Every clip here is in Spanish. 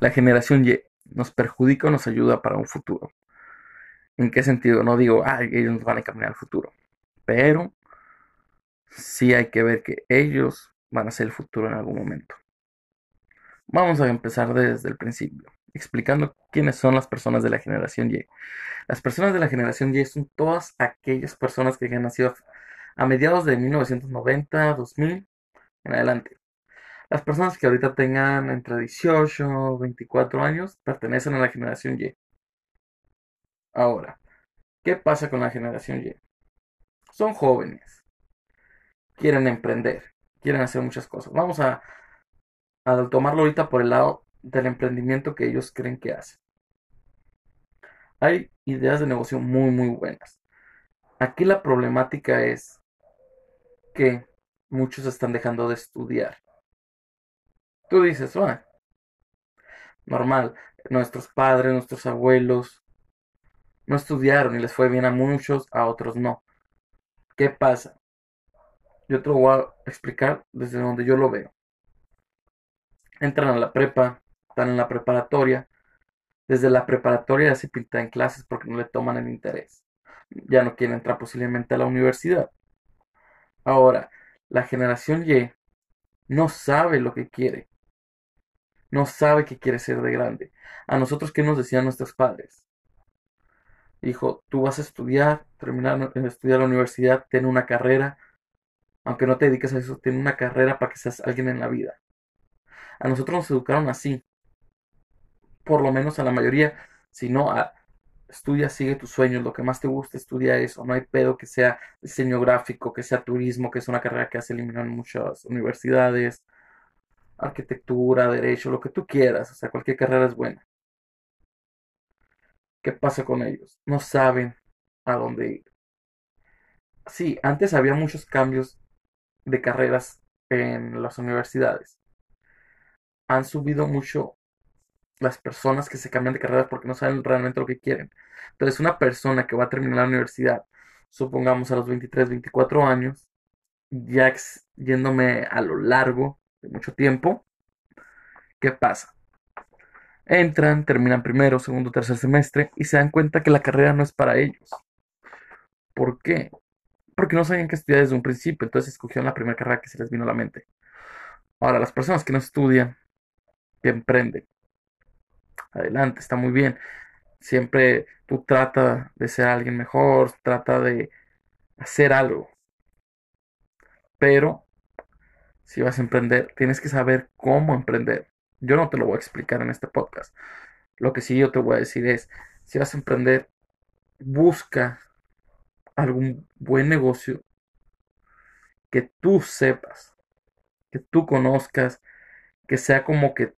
la generación Y nos perjudica o nos ayuda para un futuro. ¿En qué sentido? No digo, ah, ellos nos van a caminar al futuro. Pero sí hay que ver que ellos van a ser el futuro en algún momento. Vamos a empezar desde el principio, explicando quiénes son las personas de la generación Y. Las personas de la generación Y son todas aquellas personas que han nacido a mediados de 1990, 2000 en adelante. Las personas que ahorita tengan entre 18 y 24 años pertenecen a la generación Y. Ahora, ¿qué pasa con la generación Y? Son jóvenes, quieren emprender, quieren hacer muchas cosas. Vamos a, a tomarlo ahorita por el lado del emprendimiento que ellos creen que hacen. Hay ideas de negocio muy, muy buenas. Aquí la problemática es que muchos están dejando de estudiar. Tú dices, ah, normal, nuestros padres, nuestros abuelos no estudiaron y les fue bien a muchos, a otros no. ¿Qué pasa? Yo te lo voy a explicar desde donde yo lo veo. Entran a la prepa, están en la preparatoria. Desde la preparatoria ya se pinta en clases porque no le toman el interés. Ya no quieren entrar posiblemente a la universidad. Ahora, la generación Y no sabe lo que quiere. No sabe qué quiere ser de grande. A nosotros, ¿qué nos decían nuestros padres? Dijo, tú vas a estudiar, terminar de estudiar la universidad, ten una carrera, aunque no te dediques a eso, ten una carrera para que seas alguien en la vida. A nosotros nos educaron así, por lo menos a la mayoría, si no, a, estudia, sigue tus sueños, lo que más te guste, estudia eso, no hay pedo que sea diseño gráfico, que sea turismo, que es una carrera que se eliminan en muchas universidades, arquitectura, derecho, lo que tú quieras, o sea, cualquier carrera es buena. ¿Qué pasa con ellos? No saben a dónde ir. Sí, antes había muchos cambios de carreras en las universidades. Han subido mucho las personas que se cambian de carreras porque no saben realmente lo que quieren. Entonces, una persona que va a terminar la universidad, supongamos a los 23, 24 años, ya yéndome a lo largo de mucho tiempo, ¿qué pasa? Entran, terminan primero, segundo, tercer semestre y se dan cuenta que la carrera no es para ellos. ¿Por qué? Porque no sabían qué estudiar desde un principio, entonces escogieron la primera carrera que se les vino a la mente. Ahora, las personas que no estudian, que emprenden, adelante, está muy bien. Siempre tú trata de ser alguien mejor, trata de hacer algo. Pero si vas a emprender, tienes que saber cómo emprender. Yo no te lo voy a explicar en este podcast. Lo que sí yo te voy a decir es, si vas a emprender, busca algún buen negocio que tú sepas, que tú conozcas, que sea como que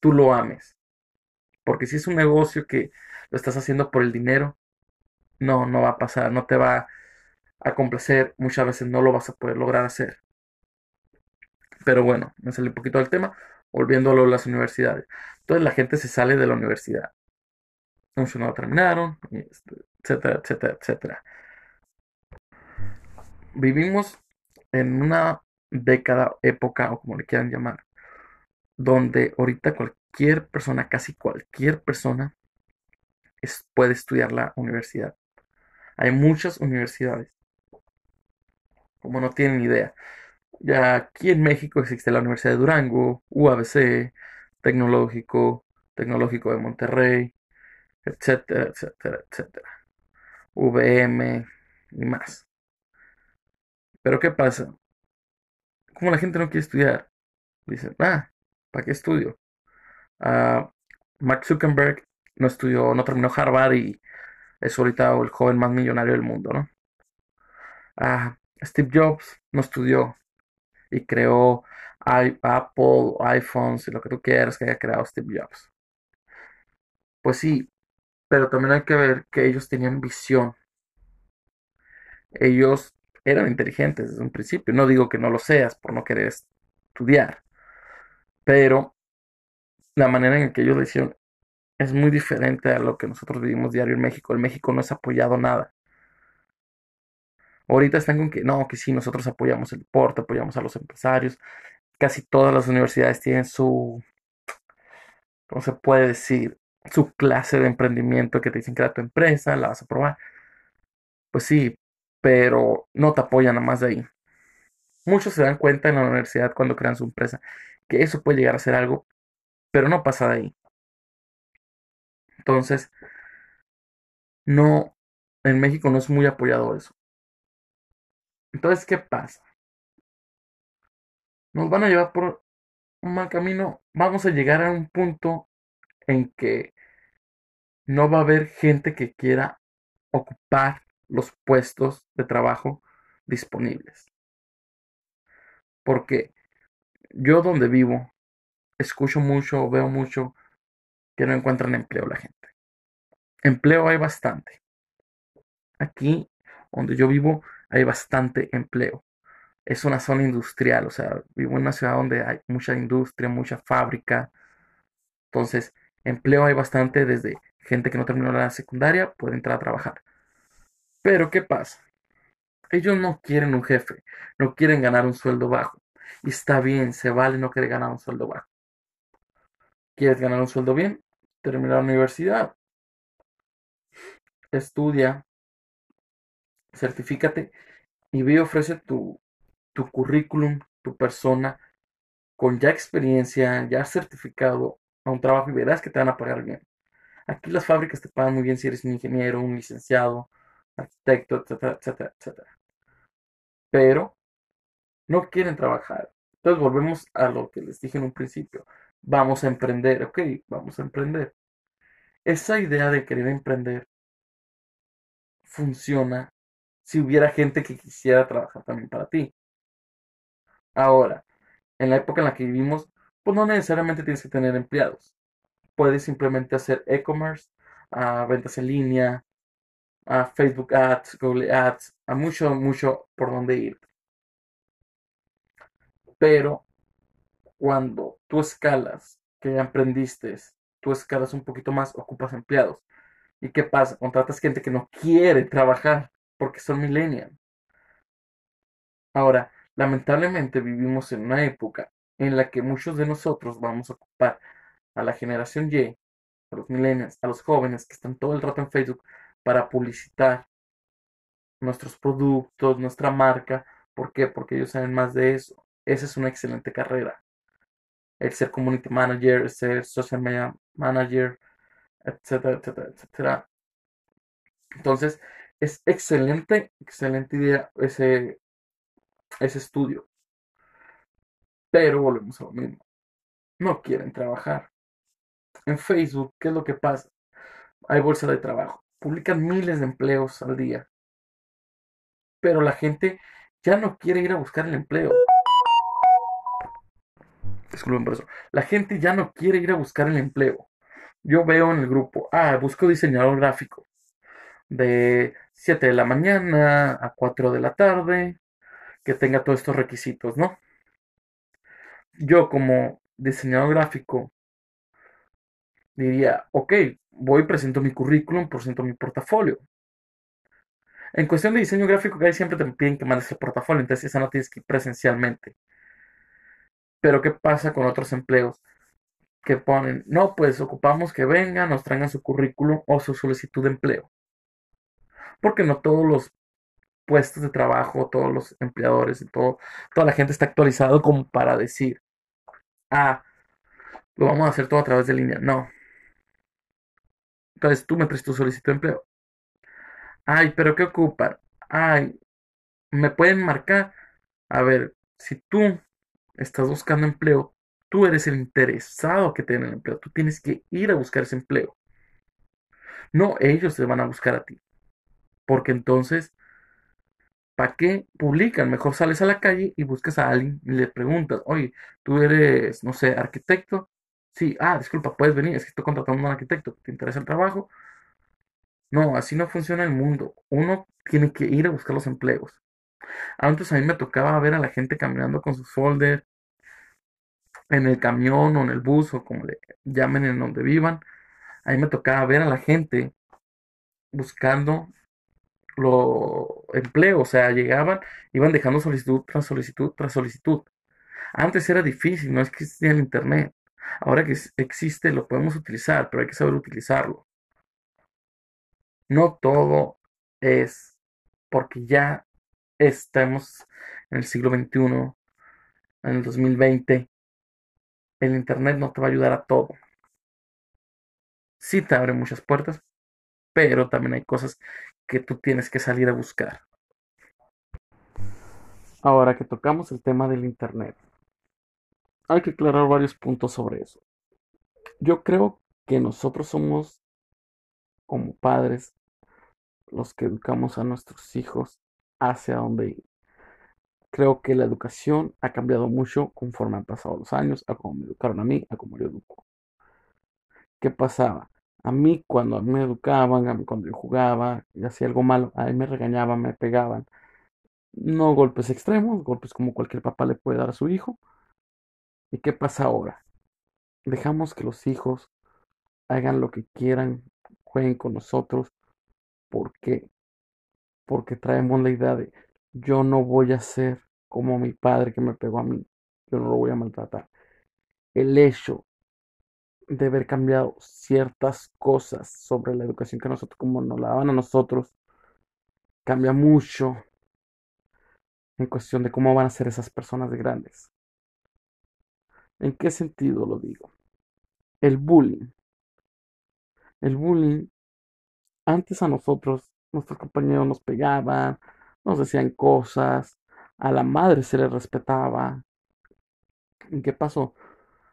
tú lo ames. Porque si es un negocio que lo estás haciendo por el dinero, no, no va a pasar, no te va a complacer, muchas veces no lo vas a poder lograr hacer. Pero bueno, me sale un poquito del tema volviendo a las universidades. Entonces la gente se sale de la universidad. Muchos no terminaron, este, etcétera, etcétera, etcétera. Vivimos en una década, época o como le quieran llamar, donde ahorita cualquier persona, casi cualquier persona, puede estudiar la universidad. Hay muchas universidades, como no tienen idea. Ya aquí en México existe la Universidad de Durango, UABC, Tecnológico, Tecnológico de Monterrey, etcétera, etcétera, etcétera. VM y más. Pero ¿qué pasa? Como la gente no quiere estudiar, dicen, ah, ¿para qué estudio? Uh, Mark Zuckerberg no estudió, no terminó Harvard y es ahorita el joven más millonario del mundo, ¿no? Ah, Steve Jobs no estudió, y creó Apple, iPhones y lo que tú quieras que haya creado Steve Jobs. Pues sí, pero también hay que ver que ellos tenían visión. Ellos eran inteligentes desde un principio. No digo que no lo seas por no querer estudiar, pero la manera en que ellos lo hicieron es muy diferente a lo que nosotros vivimos diario en México. En México no es apoyado nada. Ahorita están con que no, que sí, nosotros apoyamos el deporte, apoyamos a los empresarios. Casi todas las universidades tienen su ¿cómo se puede decir? Su clase de emprendimiento que te dicen que era tu empresa, la vas a probar. Pues sí, pero no te apoyan nada más de ahí. Muchos se dan cuenta en la universidad cuando crean su empresa que eso puede llegar a ser algo, pero no pasa de ahí. Entonces, no, en México no es muy apoyado eso. Entonces, ¿qué pasa? Nos van a llevar por un mal camino. Vamos a llegar a un punto en que no va a haber gente que quiera ocupar los puestos de trabajo disponibles. Porque yo donde vivo, escucho mucho, veo mucho que no encuentran empleo la gente. Empleo hay bastante. Aquí, donde yo vivo, hay bastante empleo. Es una zona industrial, o sea, vivo en una ciudad donde hay mucha industria, mucha fábrica. Entonces, empleo hay bastante desde gente que no terminó la secundaria, puede entrar a trabajar. Pero, ¿qué pasa? Ellos no quieren un jefe, no quieren ganar un sueldo bajo. Y está bien, se vale no querer ganar un sueldo bajo. ¿Quieres ganar un sueldo bien? Termina la universidad. Estudia. Certifícate. Y ve ofrece tu, tu currículum, tu persona, con ya experiencia, ya certificado a un trabajo y verás que te van a pagar bien. Aquí las fábricas te pagan muy bien si eres un ingeniero, un licenciado, arquitecto, etcétera, etcétera, etcétera. Pero no quieren trabajar. Entonces volvemos a lo que les dije en un principio. Vamos a emprender, ok, vamos a emprender. Esa idea de querer emprender funciona si hubiera gente que quisiera trabajar también para ti. Ahora, en la época en la que vivimos, pues no necesariamente tienes que tener empleados. Puedes simplemente hacer e-commerce, a ventas en línea, a Facebook Ads, Google Ads, a mucho, mucho por donde ir. Pero cuando tú escalas, que ya emprendiste, tú escalas un poquito más, ocupas empleados. ¿Y qué pasa? Contratas gente que no quiere trabajar porque son millennials. Ahora, lamentablemente vivimos en una época en la que muchos de nosotros vamos a ocupar a la generación Y, a los millennials, a los jóvenes que están todo el rato en Facebook para publicitar nuestros productos, nuestra marca. ¿Por qué? Porque ellos saben más de eso. Esa es una excelente carrera. El ser community manager, el ser social media manager, etcétera, etcétera, etcétera. Entonces, es excelente, excelente idea ese, estudio. Pero volvemos a lo mismo. No quieren trabajar. En Facebook, ¿qué es lo que pasa? Hay bolsa de trabajo. Publican miles de empleos al día. Pero la gente ya no quiere ir a buscar el empleo. Disculpen por eso. La gente ya no quiere ir a buscar el empleo. Yo veo en el grupo, ah, busco diseñador gráfico. De 7 de la mañana a 4 de la tarde, que tenga todos estos requisitos, ¿no? Yo como diseñador gráfico diría, ok, voy, presento mi currículum, presento mi portafolio. En cuestión de diseño gráfico, que ahí siempre te piden que mandes el portafolio, entonces esa no tienes que ir presencialmente. Pero ¿qué pasa con otros empleos? Que ponen, no, pues ocupamos que vengan, nos traigan su currículum o su solicitud de empleo. Porque no todos los puestos de trabajo, todos los empleadores y todo, toda la gente está actualizado como para decir, ah, lo vamos a hacer todo a través de línea. No. Entonces tú me prestas tu solicitud de empleo. Ay, pero ¿qué ocupan? Ay, me pueden marcar. A ver, si tú estás buscando empleo, tú eres el interesado que tiene el empleo. Tú tienes que ir a buscar ese empleo. No ellos te van a buscar a ti. Porque entonces, ¿para qué publican? Mejor sales a la calle y buscas a alguien y le preguntas, oye, tú eres, no sé, arquitecto. Sí, ah, disculpa, puedes venir, es que estoy contratando a un arquitecto, ¿te interesa el trabajo? No, así no funciona el mundo. Uno tiene que ir a buscar los empleos. Antes a mí me tocaba ver a la gente caminando con sus folders en el camión o en el bus o como le llamen en donde vivan. A mí me tocaba ver a la gente buscando lo empleo, o sea, llegaban, iban dejando solicitud tras solicitud tras solicitud. Antes era difícil, no existía el internet. Ahora que existe, lo podemos utilizar, pero hay que saber utilizarlo. No todo es porque ya estamos en el siglo XXI, en el 2020. El Internet no te va a ayudar a todo. Sí te abre muchas puertas, pero también hay cosas que tú tienes que salir a buscar. Ahora que tocamos el tema del Internet, hay que aclarar varios puntos sobre eso. Yo creo que nosotros somos, como padres, los que educamos a nuestros hijos hacia dónde ir. Creo que la educación ha cambiado mucho conforme han pasado los años, a cómo me educaron a mí, a cómo yo educo. ¿Qué pasaba? A mí cuando me educaban, cuando yo jugaba y hacía algo malo, a me regañaban, me pegaban. No golpes extremos, golpes como cualquier papá le puede dar a su hijo. ¿Y qué pasa ahora? Dejamos que los hijos hagan lo que quieran, jueguen con nosotros. ¿Por qué? Porque traemos la idea de yo no voy a ser como mi padre que me pegó a mí. Yo no lo voy a maltratar. El hecho de haber cambiado ciertas cosas sobre la educación que nosotros, como nos la daban a nosotros, cambia mucho en cuestión de cómo van a ser esas personas de grandes. ¿En qué sentido lo digo? El bullying. El bullying, antes a nosotros, nuestros compañeros nos pegaban, nos decían cosas, a la madre se le respetaba. ¿En qué pasó?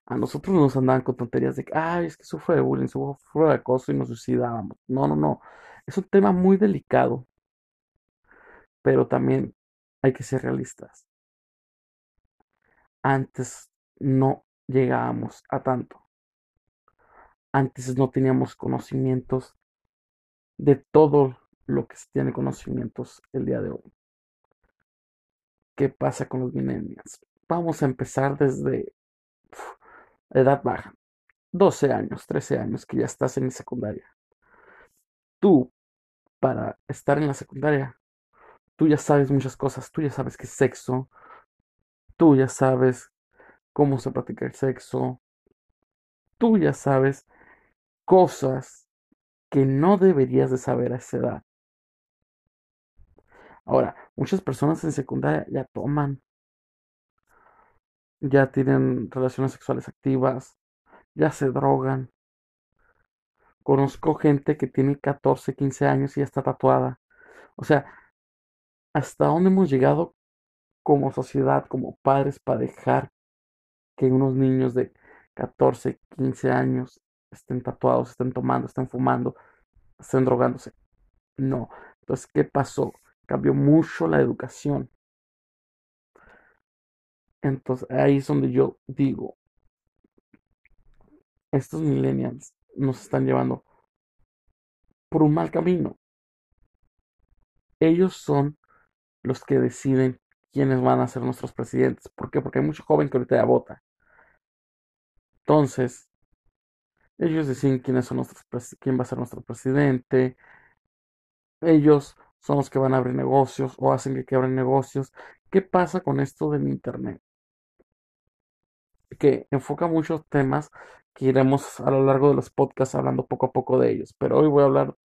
A nosotros nos andaban con tonterías de que, ay, es que sufre de bullying, sufre de acoso y nos suicidábamos. No, no, no. Es un tema muy delicado. Pero también hay que ser realistas. Antes no llegábamos a tanto. Antes no teníamos conocimientos de todo lo que se tiene conocimientos el día de hoy. ¿Qué pasa con los millennials? Vamos a empezar desde edad baja, 12 años, 13 años, que ya estás en la secundaria. Tú, para estar en la secundaria, tú ya sabes muchas cosas, tú ya sabes qué es sexo, tú ya sabes cómo se practica el sexo, tú ya sabes cosas que no deberías de saber a esa edad. Ahora, muchas personas en secundaria ya toman, ya tienen relaciones sexuales activas, ya se drogan. Conozco gente que tiene 14, 15 años y ya está tatuada. O sea, ¿hasta dónde hemos llegado como sociedad, como padres, para dejar que unos niños de 14, 15 años estén tatuados, estén tomando, estén fumando, estén drogándose? No. Entonces, ¿qué pasó? Cambió mucho la educación. Entonces ahí es donde yo digo, estos millennials nos están llevando por un mal camino. Ellos son los que deciden quiénes van a ser nuestros presidentes. ¿Por qué? Porque hay mucho joven que ahorita ya vota. Entonces, ellos deciden quién va a ser nuestro presidente. Ellos son los que van a abrir negocios o hacen que, que abren negocios. ¿Qué pasa con esto del Internet? Que enfoca muchos temas que iremos a lo largo de los podcasts hablando poco a poco de ellos. Pero hoy voy a hablar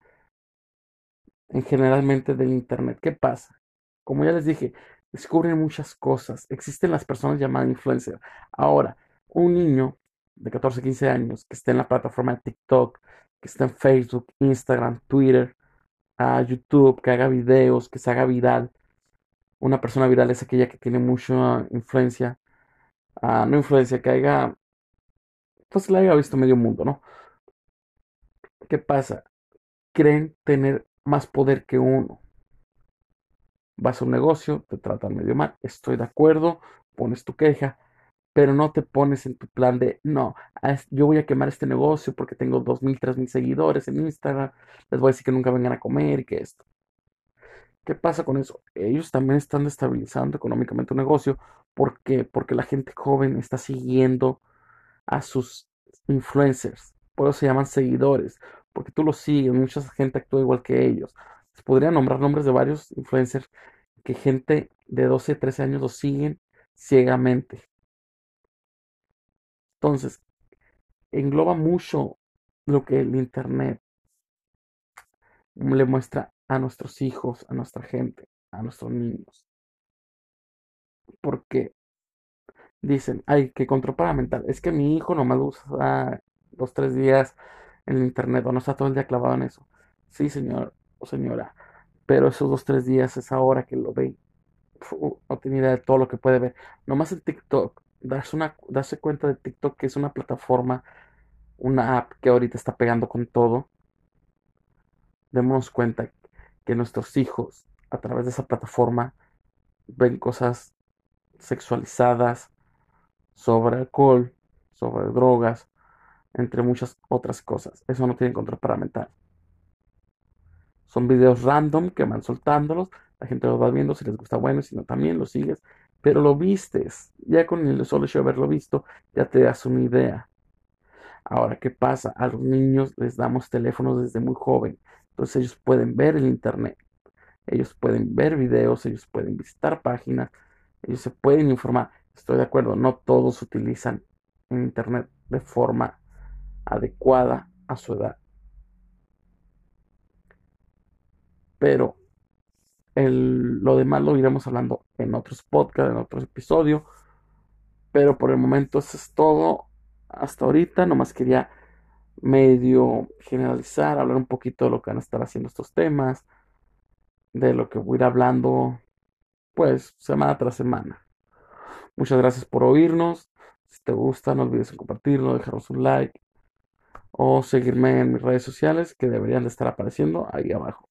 en generalmente del Internet. ¿Qué pasa? Como ya les dije, descubren muchas cosas. Existen las personas llamadas influencers. Ahora, un niño de 14, 15 años que esté en la plataforma de TikTok, que esté en Facebook, Instagram, Twitter, a YouTube, que haga videos, que se haga viral. Una persona viral es aquella que tiene mucha influencia no influencia, que haya, pues la haya visto medio mundo, ¿no? ¿Qué pasa? Creen tener más poder que uno. Vas a un negocio, te tratan medio mal, estoy de acuerdo, pones tu queja, pero no te pones en tu plan de, no, yo voy a quemar este negocio porque tengo dos mil, tres mil seguidores en Instagram, les voy a decir que nunca vengan a comer y que esto. ¿Qué pasa con eso? Ellos también están destabilizando económicamente un negocio. ¿Por qué? Porque la gente joven está siguiendo a sus influencers. Por eso se llaman seguidores. Porque tú los sigues, mucha gente actúa igual que ellos. Se podría nombrar nombres de varios influencers que gente de 12, 13 años los siguen ciegamente. Entonces, engloba mucho lo que el Internet le muestra a nuestros hijos, a nuestra gente, a nuestros niños. Porque dicen, ay, que control parental. Es que mi hijo nomás usa dos, tres días en el internet o no está todo el día clavado en eso. Sí, señor o señora, pero esos dos, tres días es ahora que lo ve. no tiene idea de todo lo que puede ver. Nomás en TikTok, darse, una, cuenta de TikTok que es una plataforma, una app que ahorita está pegando con todo. Démonos cuenta que nuestros hijos, a través de esa plataforma, ven cosas sexualizadas, sobre alcohol, sobre drogas, entre muchas otras cosas. Eso no tiene control parental. Son videos random que van soltándolos, la gente los va viendo, si les gusta bueno, si no también lo sigues, pero lo vistes. Ya con el solo hecho de haberlo visto, ya te das una idea. Ahora, ¿qué pasa? A los niños les damos teléfonos desde muy joven, entonces ellos pueden ver el internet, ellos pueden ver videos, ellos pueden visitar páginas, ellos se pueden informar. Estoy de acuerdo, no todos utilizan Internet de forma adecuada a su edad. Pero lo demás lo iremos hablando en otros podcasts, en otros episodios. Pero por el momento eso es todo. Hasta ahorita nomás quería medio generalizar, hablar un poquito de lo que van a estar haciendo estos temas, de lo que voy a ir hablando, pues semana tras semana. Muchas gracias por oírnos. Si te gusta, no olvides compartirlo, dejarnos un like o seguirme en mis redes sociales que deberían de estar apareciendo ahí abajo.